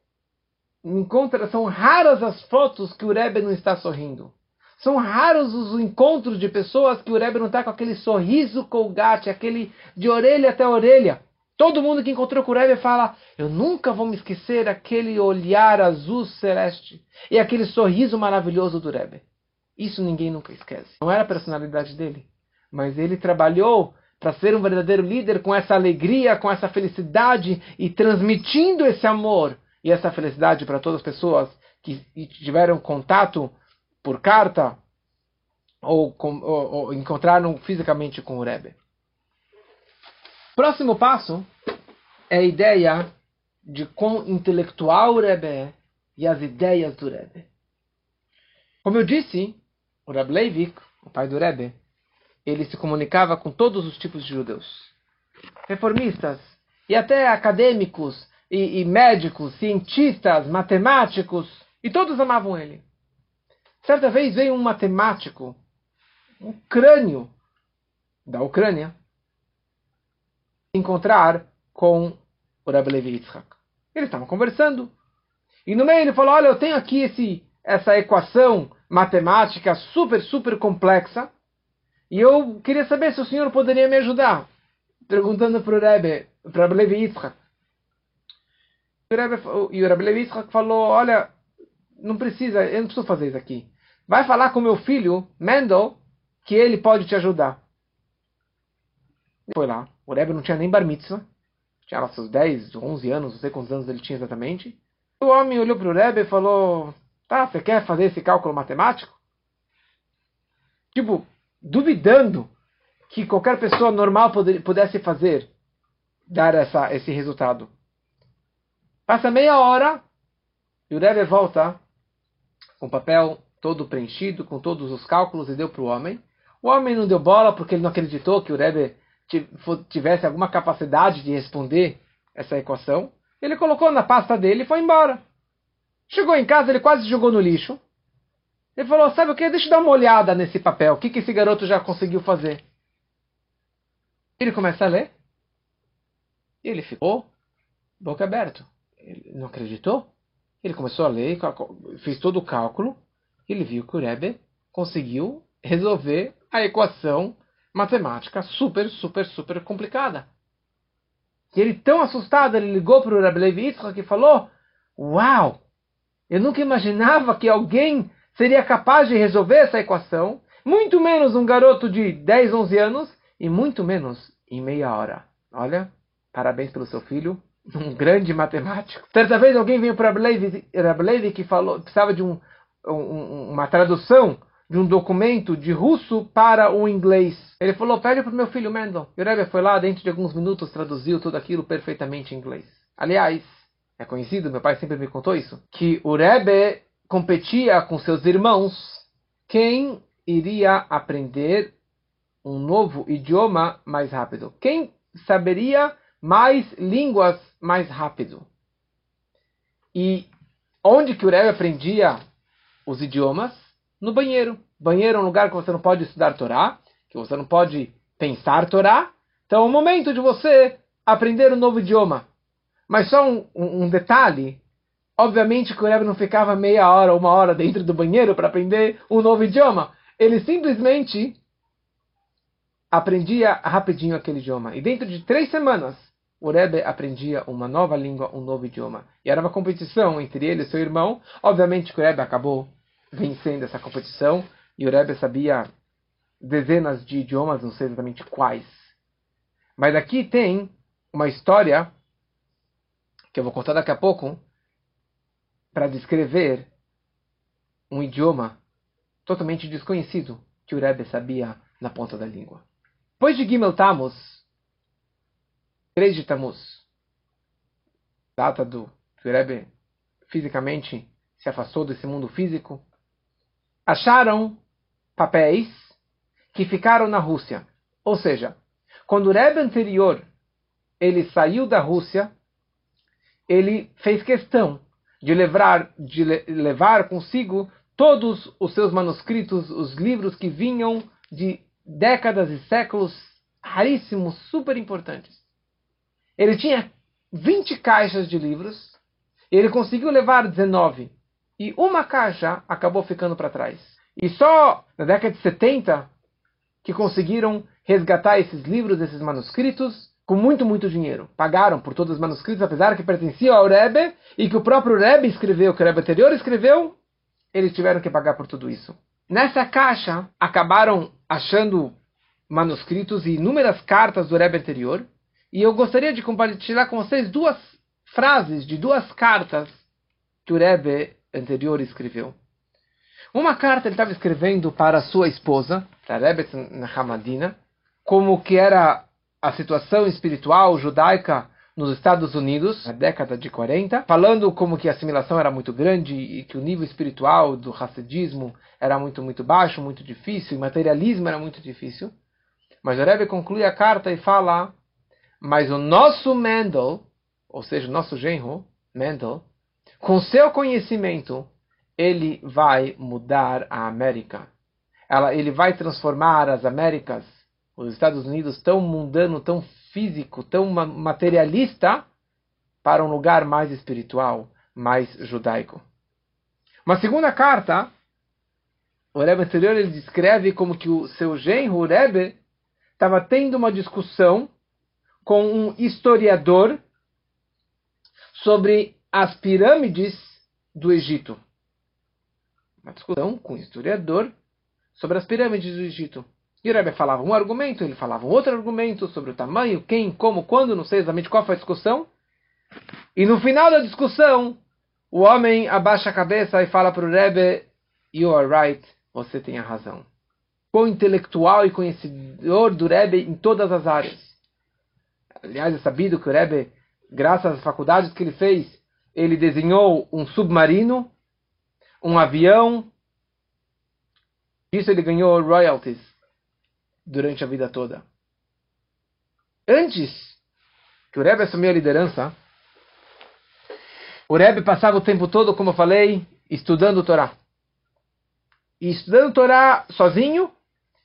encontra, são raras as fotos que o Rebbe não está sorrindo. São raros os encontros de pessoas que o Rebbe não está com aquele sorriso colgate, aquele de orelha até orelha. Todo mundo que encontrou com o Rebbe fala: Eu nunca vou me esquecer aquele olhar azul celeste e aquele sorriso maravilhoso do Rebbe. Isso ninguém nunca esquece. Não era a personalidade dele, mas ele trabalhou para ser um verdadeiro líder com essa alegria, com essa felicidade e transmitindo esse amor e essa felicidade para todas as pessoas que tiveram contato por carta ou, com, ou, ou encontraram fisicamente com o Rebbe. Próximo passo é a ideia de quão intelectual o Rebbe é e as ideias do Rebbe. Como eu disse, o Rebbe Leivik, o pai do Rebbe, ele se comunicava com todos os tipos de judeus. Reformistas e até acadêmicos e, e médicos, cientistas, matemáticos, e todos amavam ele. Certa vez veio um matemático, um crânio da Ucrânia, encontrar com o Rebbe Levi Yitzhak. Eles estavam conversando. E no meio ele falou: Olha, eu tenho aqui esse, essa equação matemática super, super complexa. E eu queria saber se o senhor poderia me ajudar. Perguntando para o Rebbe, para o Levi Yitzhak. E o Rebbe Levi Yitzhak falou: Olha, não precisa, eu não preciso fazer isso aqui. Vai falar com meu filho, Mendel, que ele pode te ajudar. Foi lá. O Rebbe não tinha nem bar mitzvah. Tinha lá seus 10, 11 anos, não sei quantos anos ele tinha exatamente. O homem olhou para o Rebbe e falou: Tá, você quer fazer esse cálculo matemático? Tipo, duvidando que qualquer pessoa normal pudesse fazer, dar essa, esse resultado. Passa meia hora e o Rebbe volta com o papel todo preenchido, com todos os cálculos, e deu para o homem. O homem não deu bola porque ele não acreditou que o Rebbe tivesse alguma capacidade de responder essa equação. Ele colocou na pasta dele e foi embora. Chegou em casa, ele quase jogou no lixo. Ele falou: Sabe o que? Deixa eu dar uma olhada nesse papel. O que, que esse garoto já conseguiu fazer? Ele começa a ler. E ele ficou boca aberta. Ele não acreditou. Ele começou a ler, fez todo o cálculo. Ele viu que o Rebbe conseguiu resolver a equação matemática super, super, super complicada. E ele, tão assustado, ele ligou para o Rebbe Levi Yitzchak e falou: Uau! Eu nunca imaginava que alguém seria capaz de resolver essa equação, muito menos um garoto de 10, 11 anos, e muito menos em meia hora. Olha, parabéns pelo seu filho, um grande matemático. Certa vez alguém veio para Rablevi que falou precisava de um, um, uma tradução de um documento de russo para o inglês. Ele falou, pede para o meu filho Mendel. E o Rebbe foi lá, dentro de alguns minutos, traduziu tudo aquilo perfeitamente em inglês. Aliás, é conhecido, meu pai sempre me contou isso, que o Rebbe competia com seus irmãos quem iria aprender um novo idioma mais rápido. Quem saberia mais línguas mais rápido. E onde que o Rebbe aprendia os idiomas? No banheiro. Banheiro é um lugar que você não pode estudar Torá, que você não pode pensar Torá. Então é o momento de você aprender um novo idioma. Mas só um, um, um detalhe. Obviamente que o Rebbe não ficava meia hora ou uma hora dentro do banheiro para aprender um novo idioma. Ele simplesmente aprendia rapidinho aquele idioma. E dentro de três semanas, o Rebbe aprendia uma nova língua, um novo idioma. E era uma competição entre ele e seu irmão. Obviamente que o Rebbe acabou vencendo essa competição. E o Rebbe sabia dezenas de idiomas, não sei exatamente quais. Mas aqui tem uma história que eu vou contar daqui a pouco para descrever um idioma totalmente desconhecido que o Rebbe sabia na ponta da língua. Depois de Gimel Tammuz, 3 de Tammuz, data do que o Rebbe fisicamente se afastou desse mundo físico, acharam papéis que ficaram na Rússia. Ou seja, quando o Rebbe anterior ele saiu da Rússia, ele fez questão de levar, de levar consigo todos os seus manuscritos, os livros que vinham de décadas e séculos raríssimos, super importantes. Ele tinha 20 caixas de livros, ele conseguiu levar 19, e uma caixa acabou ficando para trás. E só na década de 70 que conseguiram resgatar esses livros, esses manuscritos, com muito, muito dinheiro. Pagaram por todos os manuscritos, apesar que pertenciam ao Rebbe, e que o próprio Rebbe escreveu, que o Rebbe anterior escreveu, eles tiveram que pagar por tudo isso. Nessa caixa, acabaram achando manuscritos e inúmeras cartas do Rebbe anterior. E eu gostaria de compartilhar com vocês duas frases de duas cartas que o Rebbe anterior escreveu. Uma carta ele estava escrevendo para sua esposa, para Rebet Hamadina, como que era a situação espiritual judaica nos Estados Unidos, na década de 40, falando como que a assimilação era muito grande e que o nível espiritual do racidismo era muito, muito baixo, muito difícil, e materialismo era muito difícil. Mas o Rebbe conclui a carta e fala, mas o nosso Mendel, ou seja, o nosso genro, Mendel, com seu conhecimento, ele vai mudar a América. Ela, ele vai transformar as Américas, os Estados Unidos, tão mundano, tão físico, tão materialista, para um lugar mais espiritual, mais judaico. Uma segunda carta, o Rebbe anterior ele descreve como que o seu genro, o Rebbe, estava tendo uma discussão com um historiador sobre as pirâmides do Egito. Uma discussão com um historiador sobre as pirâmides do Egito. E o Rebbe falava um argumento, ele falava um outro argumento sobre o tamanho, quem, como, quando, não sei exatamente qual foi a discussão. E no final da discussão, o homem abaixa a cabeça e fala para o Rebbe, You are right, você tem a razão. Quão intelectual e conhecedor do Rebbe em todas as áreas. Aliás, é sabido que o Rebbe, graças às faculdades que ele fez, ele desenhou um submarino, um avião. Isso ele ganhou royalties durante a vida toda. Antes que o Rebbe assumiu a liderança, o Rebbe passava o tempo todo, como eu falei, estudando o Torá. E estudando o Torá sozinho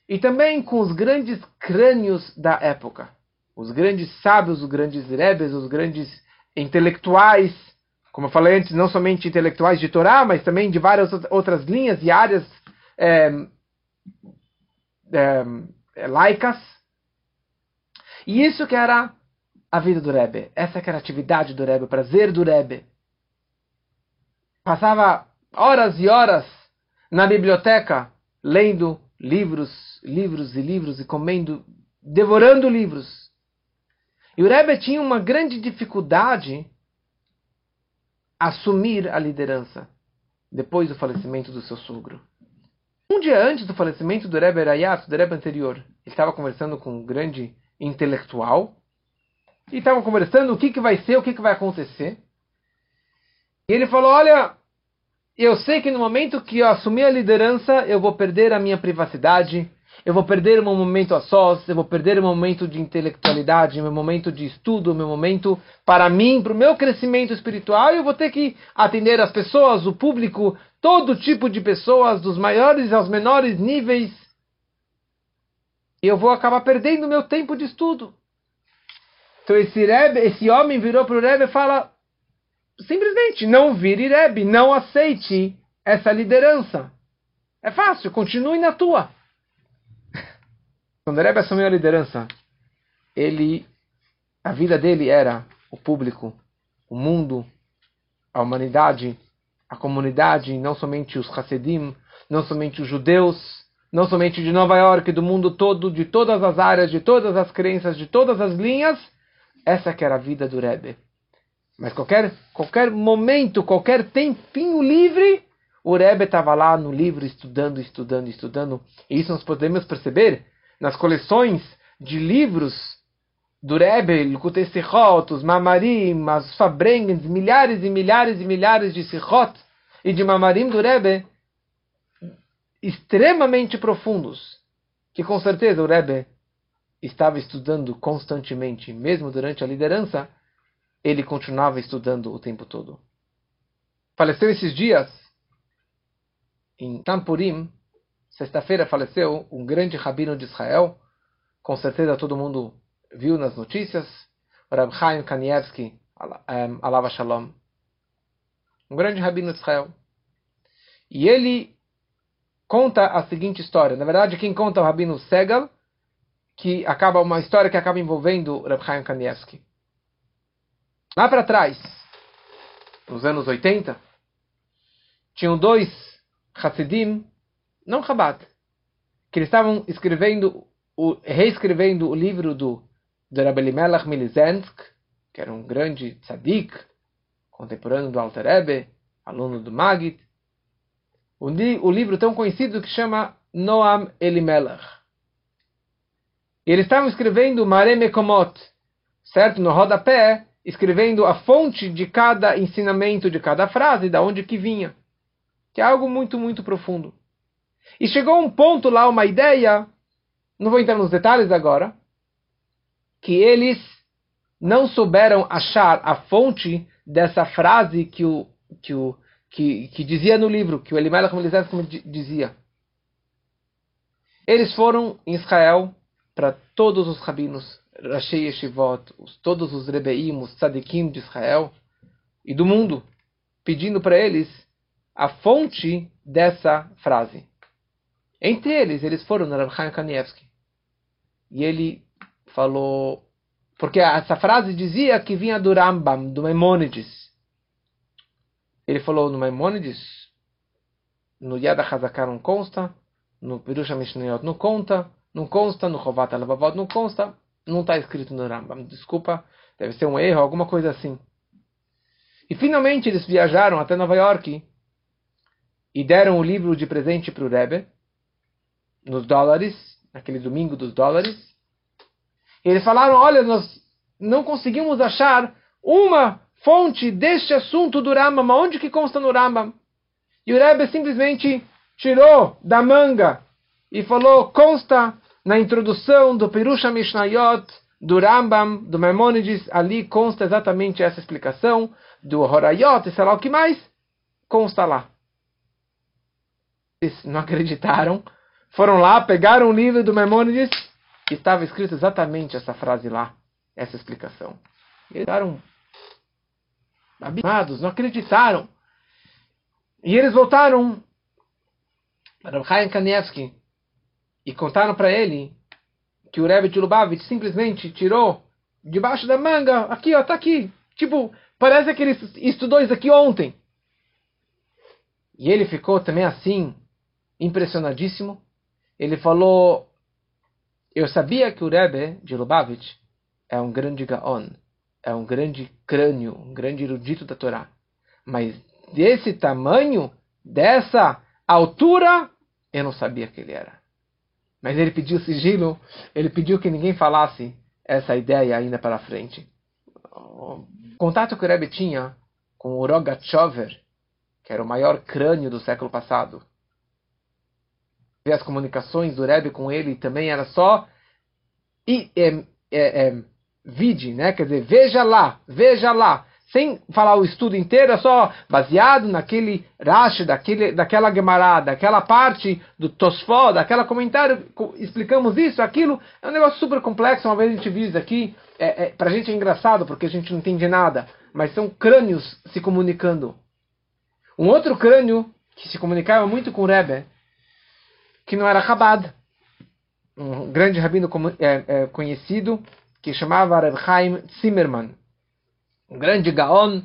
e também com os grandes crânios da época. Os grandes sábios, os grandes Rebes, os grandes intelectuais, como eu falei antes, não somente intelectuais de Torá, mas também de várias outras linhas e áreas é, é, laicas. E isso que era a vida do Rebbe. Essa que era a atividade do Rebbe, o prazer do Rebbe. Passava horas e horas na biblioteca lendo livros, livros e livros e comendo, devorando livros. E o Rebbe tinha uma grande dificuldade assumir a liderança depois do falecimento do seu sogro. Um dia antes do falecimento do Rebbe Rayat, do Rebbe anterior, ele estava conversando com um grande intelectual e estavam conversando o que, que vai ser, o que, que vai acontecer. E ele falou: Olha, eu sei que no momento que eu assumir a liderança, eu vou perder a minha privacidade, eu vou perder meu momento a sós, eu vou perder meu momento de intelectualidade, meu momento de estudo, meu momento para mim, para o meu crescimento espiritual, eu vou ter que atender as pessoas, o público, todo tipo de pessoas, dos maiores aos menores níveis. E eu vou acabar perdendo meu tempo de estudo. Então esse, Rebbe, esse homem virou para o Rebbe e fala, simplesmente, não vire Rebbe, não aceite essa liderança. É fácil, continue na tua. Quando Rebbe assumiu a liderança, ele, a vida dele era o público, o mundo, a humanidade, a comunidade, não somente os Hassidim, não somente os judeus, não somente de Nova York, do mundo todo, de todas as áreas, de todas as crenças, de todas as linhas, essa que era a vida do Rebbe. Mas qualquer, qualquer momento, qualquer tempinho livre, o Rebbe estava lá no livro estudando, estudando, estudando. E isso nós podemos perceber nas coleções de livros do Rebbe, Likutei Sichot, os Mamarim, as Fabrengens, milhares e milhares e milhares de Sichot e de Mamarim do Rebbe, extremamente profundos, que com certeza o Rebbe estava estudando constantemente, mesmo durante a liderança, ele continuava estudando o tempo todo. Faleceu esses dias, em Tampurim, Sexta-feira faleceu um grande rabino de Israel. Com certeza todo mundo viu nas notícias. Rab Chaim Kanievski, Alava Shalom. Um grande rabino de Israel. E ele conta a seguinte história. Na verdade, quem conta é o rabino Segal, que acaba uma história que acaba envolvendo Rab Chaim Kanievski. Lá para trás, nos anos 80, tinham dois Hassidim não Chabad, que eles estavam escrevendo, o, reescrevendo o livro do, do Rabbi Milizensk, que era um grande tzadik, contemporâneo do Alter Rebbe, aluno do Magid, o, o livro tão conhecido que chama Noam Elimelech. Eles estavam escrevendo Mare Mekomot, certo? No rodapé, escrevendo a fonte de cada ensinamento, de cada frase, da onde que vinha. Que é algo muito, muito profundo. E chegou um ponto lá, uma ideia, não vou entrar nos detalhes agora, que eles não souberam achar a fonte dessa frase que o que o que, que dizia no livro, que o Elimelech Melisés dizia. Eles foram em Israel para todos os rabinos, Rashei Yeshivot, todos os Rebeim, os Tzadikim de Israel e do mundo, pedindo para eles a fonte dessa frase. Entre eles, eles foram no Rav Chaim Kanievski. E ele falou, porque essa frase dizia que vinha do Rambam, do Maimonides. Ele falou no Maimonides, no Yad HaZakar não consta, no Pirusha Mishnayot não conta, não consta, no Chovat Alavavot não consta, não está escrito no Rambam. Desculpa, deve ser um erro, alguma coisa assim. E finalmente eles viajaram até Nova York e deram o livro de presente para o Rebbe, nos dólares, naquele domingo dos dólares. E eles falaram: Olha, nós não conseguimos achar uma fonte deste assunto do Rambam, onde que consta no Rambam? E o Rebbe simplesmente tirou da manga e falou, consta na introdução do Perusha Mishnayot, do Rambam, do Maimonides, ali consta exatamente essa explicação, do Horayot sei lá o que mais, consta lá. Eles não acreditaram, foram lá, pegaram o livro do Maimonides, e estava escrito exatamente essa frase lá, essa explicação. Eles ficaram abismados, não acreditaram. E eles voltaram para o Chaim Kanievski e contaram para ele que o Rebbe de Lubavitch simplesmente tirou debaixo da manga, aqui ó, tá aqui. Tipo, parece que ele estudou isso aqui ontem. E ele ficou também assim, impressionadíssimo. Ele falou, eu sabia que o Rebbe de Lubavitch é um grande Gaon é um grande crânio, um grande erudito da Torá. Mas desse tamanho, dessa altura, eu não sabia que ele era. Mas ele pediu sigilo, ele pediu que ninguém falasse essa ideia ainda para frente. O contato que o Rebbe tinha com o Rogachover, que era o maior crânio do século passado. E as comunicações do Rebbe com ele também era só e, é, é, é, vide, né? Quer dizer, veja lá, veja lá. Sem falar o estudo inteiro, é só baseado naquele Rashi, daquele, daquela Gemara, daquela parte do Tosfó, daquela comentário, explicamos isso, aquilo. É um negócio super complexo, uma vez a gente viu isso aqui. É, é, pra gente é engraçado, porque a gente não entende nada. Mas são crânios se comunicando. Um outro crânio que se comunicava muito com o Rebbe, que não era Chabad, um grande rabino é, é, conhecido, que chamava Reb Chaim Zimmerman, um grande gaon,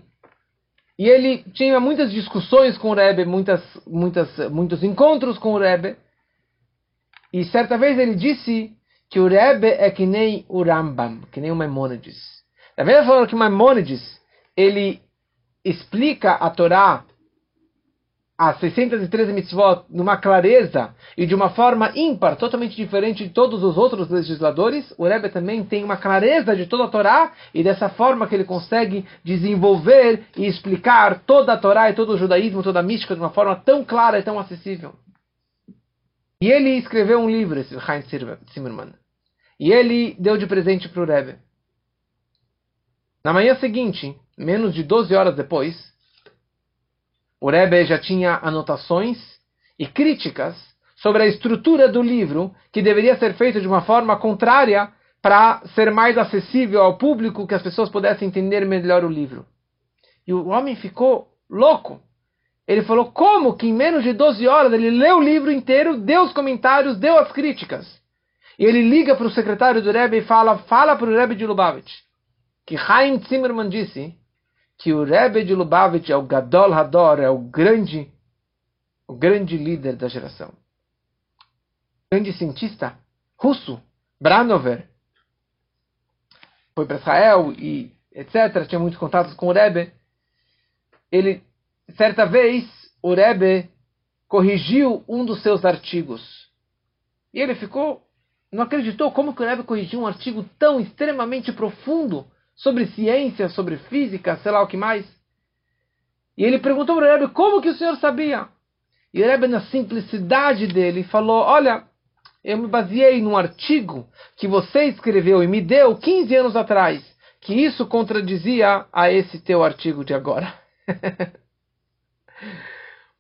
e ele tinha muitas discussões com o Rebbe, muitas, muitas, muitos encontros com o Rebbe, e certa vez ele disse que o Rebbe é que nem o Rambam, que nem o Maimonides. Da mesma forma que o Maimonides, ele explica a Torá as 613 mitzvot numa clareza e de uma forma ímpar, totalmente diferente de todos os outros legisladores, o Rebbe também tem uma clareza de toda a Torá e dessa forma que ele consegue desenvolver e explicar toda a Torá e todo o judaísmo, toda a mística de uma forma tão clara e tão acessível. E ele escreveu um livro, esse Heinz Zimmermann, e ele deu de presente para o Rebbe. Na manhã seguinte, menos de 12 horas depois, o Rebbe já tinha anotações e críticas sobre a estrutura do livro, que deveria ser feita de uma forma contrária para ser mais acessível ao público, que as pessoas pudessem entender melhor o livro. E o homem ficou louco. Ele falou: como que em menos de 12 horas ele leu o livro inteiro, deu os comentários, deu as críticas. E ele liga para o secretário do Rebbe e fala: fala para o Rebbe de Lubavitch que Chaim Zimmerman disse que o Rebbe de Lubavitch é o Gadol Hador, é o grande, o grande líder da geração. Grande cientista russo, Branover, foi para Israel e etc. Tinha muitos contatos com o Rebbe. Ele certa vez, o Rebbe corrigiu um dos seus artigos. E ele ficou, não acreditou como que o Rebbe corrigiu um artigo tão extremamente profundo sobre ciência, sobre física, sei lá o que mais. E ele perguntou para o Rebbe como que o senhor sabia. E o Rebbe, na simplicidade dele, falou: Olha, eu me baseei num artigo que você escreveu e me deu 15 anos atrás, que isso contradizia a esse teu artigo de agora.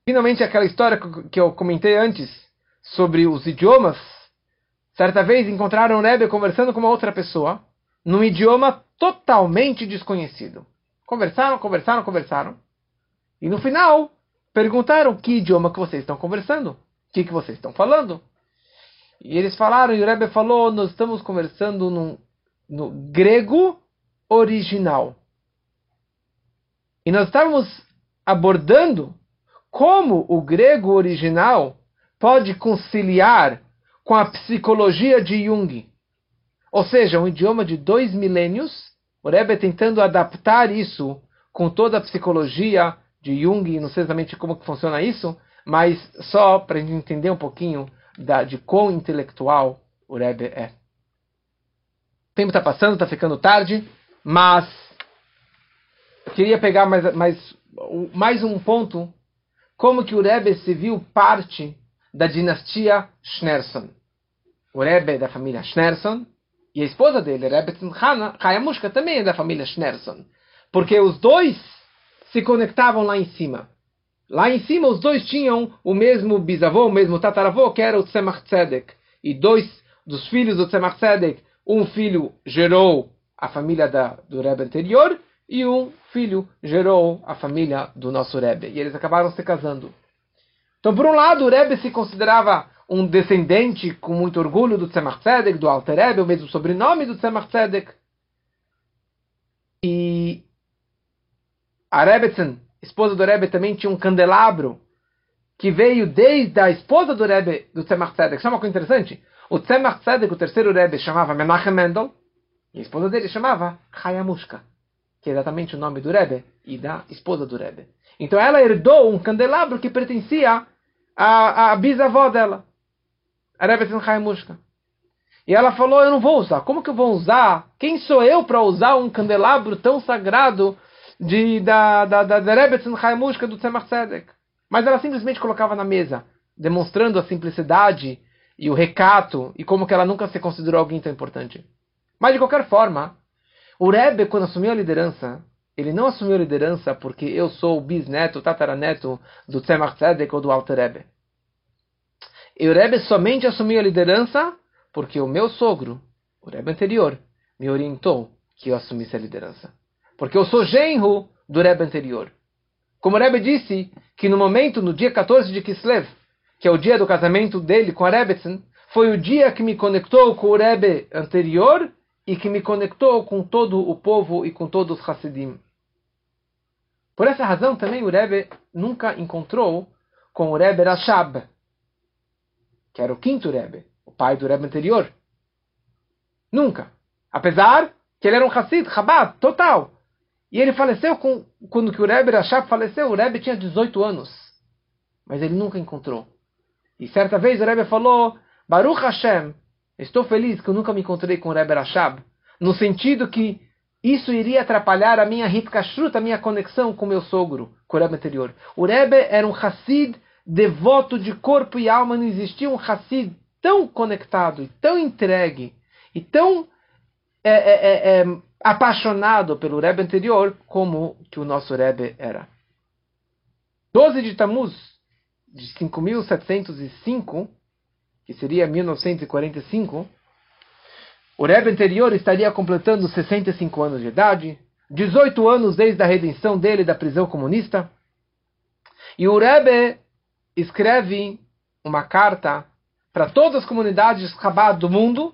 Finalmente, aquela história que eu comentei antes sobre os idiomas. Certa vez encontraram o Rebbe conversando com uma outra pessoa, num idioma totalmente desconhecido. Conversaram, conversaram, conversaram. E no final, perguntaram que idioma que vocês estão conversando. O que, que vocês estão falando? E eles falaram, e o Rebbe falou, nós estamos conversando no, no grego original. E nós estávamos abordando como o grego original pode conciliar com a psicologia de Jung. Ou seja, um idioma de dois milênios, o Rebbe tentando adaptar isso com toda a psicologia de Jung, não sei exatamente como que funciona isso, mas só para a gente entender um pouquinho da, de quão intelectual o Rebbe é. O tempo está passando, está ficando tarde, mas eu queria pegar mais, mais, mais um ponto, como que o Rebbe se viu parte da dinastia Schneerson. O Rebbe da família Schneerson, e a esposa dele, Rebbe Tzimchana, Hayamushka, também é da família Schneerson. Porque os dois se conectavam lá em cima. Lá em cima, os dois tinham o mesmo bisavô, o mesmo tataravô, que era o Tzemach Tzedek. E dois dos filhos do Tzemach Tzedek, um filho gerou a família da, do Rebbe anterior, e um filho gerou a família do nosso Rebbe. E eles acabaram se casando. Então, por um lado, o Rebbe se considerava um descendente com muito orgulho do Tzemach Tzedek, do Alter Rebbe, o mesmo sobrenome do Tzemach Tzedek. E a Rebbetzin, esposa do Rebbe, também tinha um candelabro que veio desde a esposa do Rebbe, do Tzemach Tzedek. Sabe uma coisa interessante? O Tzemach Tzedek, o terceiro Rebbe, chamava Menachem Mendel, e a esposa dele chamava Hayamushka, que é exatamente o nome do Rebbe e da esposa do Rebbe. Então ela herdou um candelabro que pertencia à, à bisavó dela, a Rebbe Hayamushka. E ela falou: Eu não vou usar. Como que eu vou usar? Quem sou eu para usar um candelabro tão sagrado de, da, da, da, da Rebbetzin Haimushka do Tzemach Tzedek. Mas ela simplesmente colocava na mesa, demonstrando a simplicidade e o recato e como que ela nunca se considerou alguém tão importante. Mas de qualquer forma, o Rebbe, quando assumiu a liderança, ele não assumiu a liderança porque eu sou o bisneto, tataraneto do Tzemach Tzedek ou do Alter Rebbe. E o Rebbe somente assumiu a liderança porque o meu sogro, o Rebbe anterior, me orientou que eu assumisse a liderança. Porque eu sou genro do Rebbe anterior. Como o Rebbe disse que no momento, no dia 14 de Kislev, que é o dia do casamento dele com a Rebbetzin, foi o dia que me conectou com o Rebbe anterior e que me conectou com todo o povo e com todos os Hassidim. Por essa razão também o Rebbe nunca encontrou com o Rebbe Rashab, que era o quinto Rebbe, o pai do Rebbe anterior. Nunca. Apesar que ele era um Hassid, Chabad, total. E ele faleceu com, quando que o Rebbe Rashab faleceu, o Rebbe tinha 18 anos. Mas ele nunca encontrou. E certa vez o Rebbe falou, Baruch Hashem, estou feliz que eu nunca me encontrei com o Rebbe Rashab, no sentido que isso iria atrapalhar a minha hitkashrut, a minha conexão com meu sogro, com o Rebbe anterior. O Rebbe era um Hassid devoto de corpo e alma, não existia um Hassid tão conectado, tão entregue, e tão é, é, é, apaixonado pelo Rebbe anterior como que o nosso Rebbe era. 12 de Tammuz de 5705, que seria 1945, o Rebbe anterior estaria completando 65 anos de idade, 18 anos desde a redenção dele da prisão comunista. E o Rebbe escreve uma carta para todas as comunidades Chabad do mundo,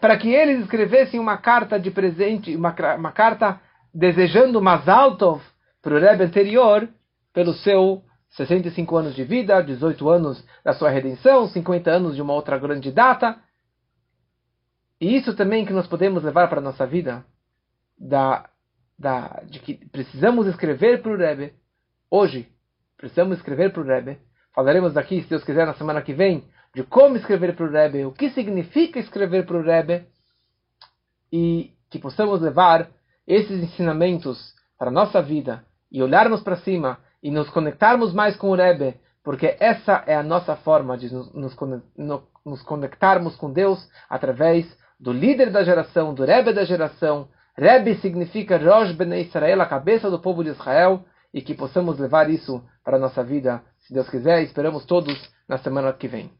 para que eles escrevessem uma carta de presente, uma, uma carta desejando Mazal para o Rebbe anterior, pelo seu 65 anos de vida, 18 anos da sua redenção, 50 anos de uma outra grande data. E isso também que nós podemos levar para a nossa vida, da, da, de que precisamos escrever para o Rebbe, hoje, precisamos escrever para o Rebbe. Falaremos daqui, se Deus quiser, na semana que vem, de como escrever para o Rebbe, o que significa escrever para o Rebbe, e que possamos levar esses ensinamentos para a nossa vida e olharmos para cima e nos conectarmos mais com o Rebbe, porque essa é a nossa forma de nos, nos conectarmos com Deus através do líder da geração, do Rebbe da geração. Rebbe significa Rosh Ben Israel, a cabeça do povo de Israel, e que possamos levar isso para a nossa vida, se Deus quiser. Esperamos todos na semana que vem.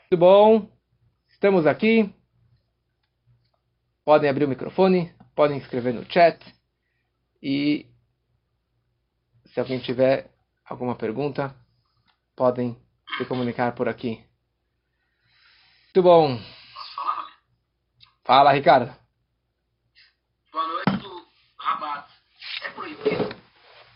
Muito bom, estamos aqui. Podem abrir o microfone, podem escrever no chat e se alguém tiver alguma pergunta, podem se comunicar por aqui. Muito bom. Fala, Ricardo. Boa noite, do Rabat. É proibido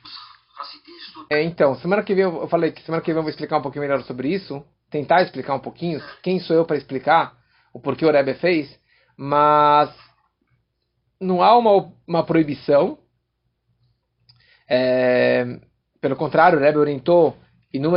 os racidistas É, então, semana que vem eu falei que semana que vem eu vou explicar um pouquinho melhor sobre isso, tentar explicar um pouquinho. Quem sou eu para explicar o porquê o Rebbe fez? Mas não há uma, uma proibição. É, pelo contrário, o Rebbe orientou inúmeras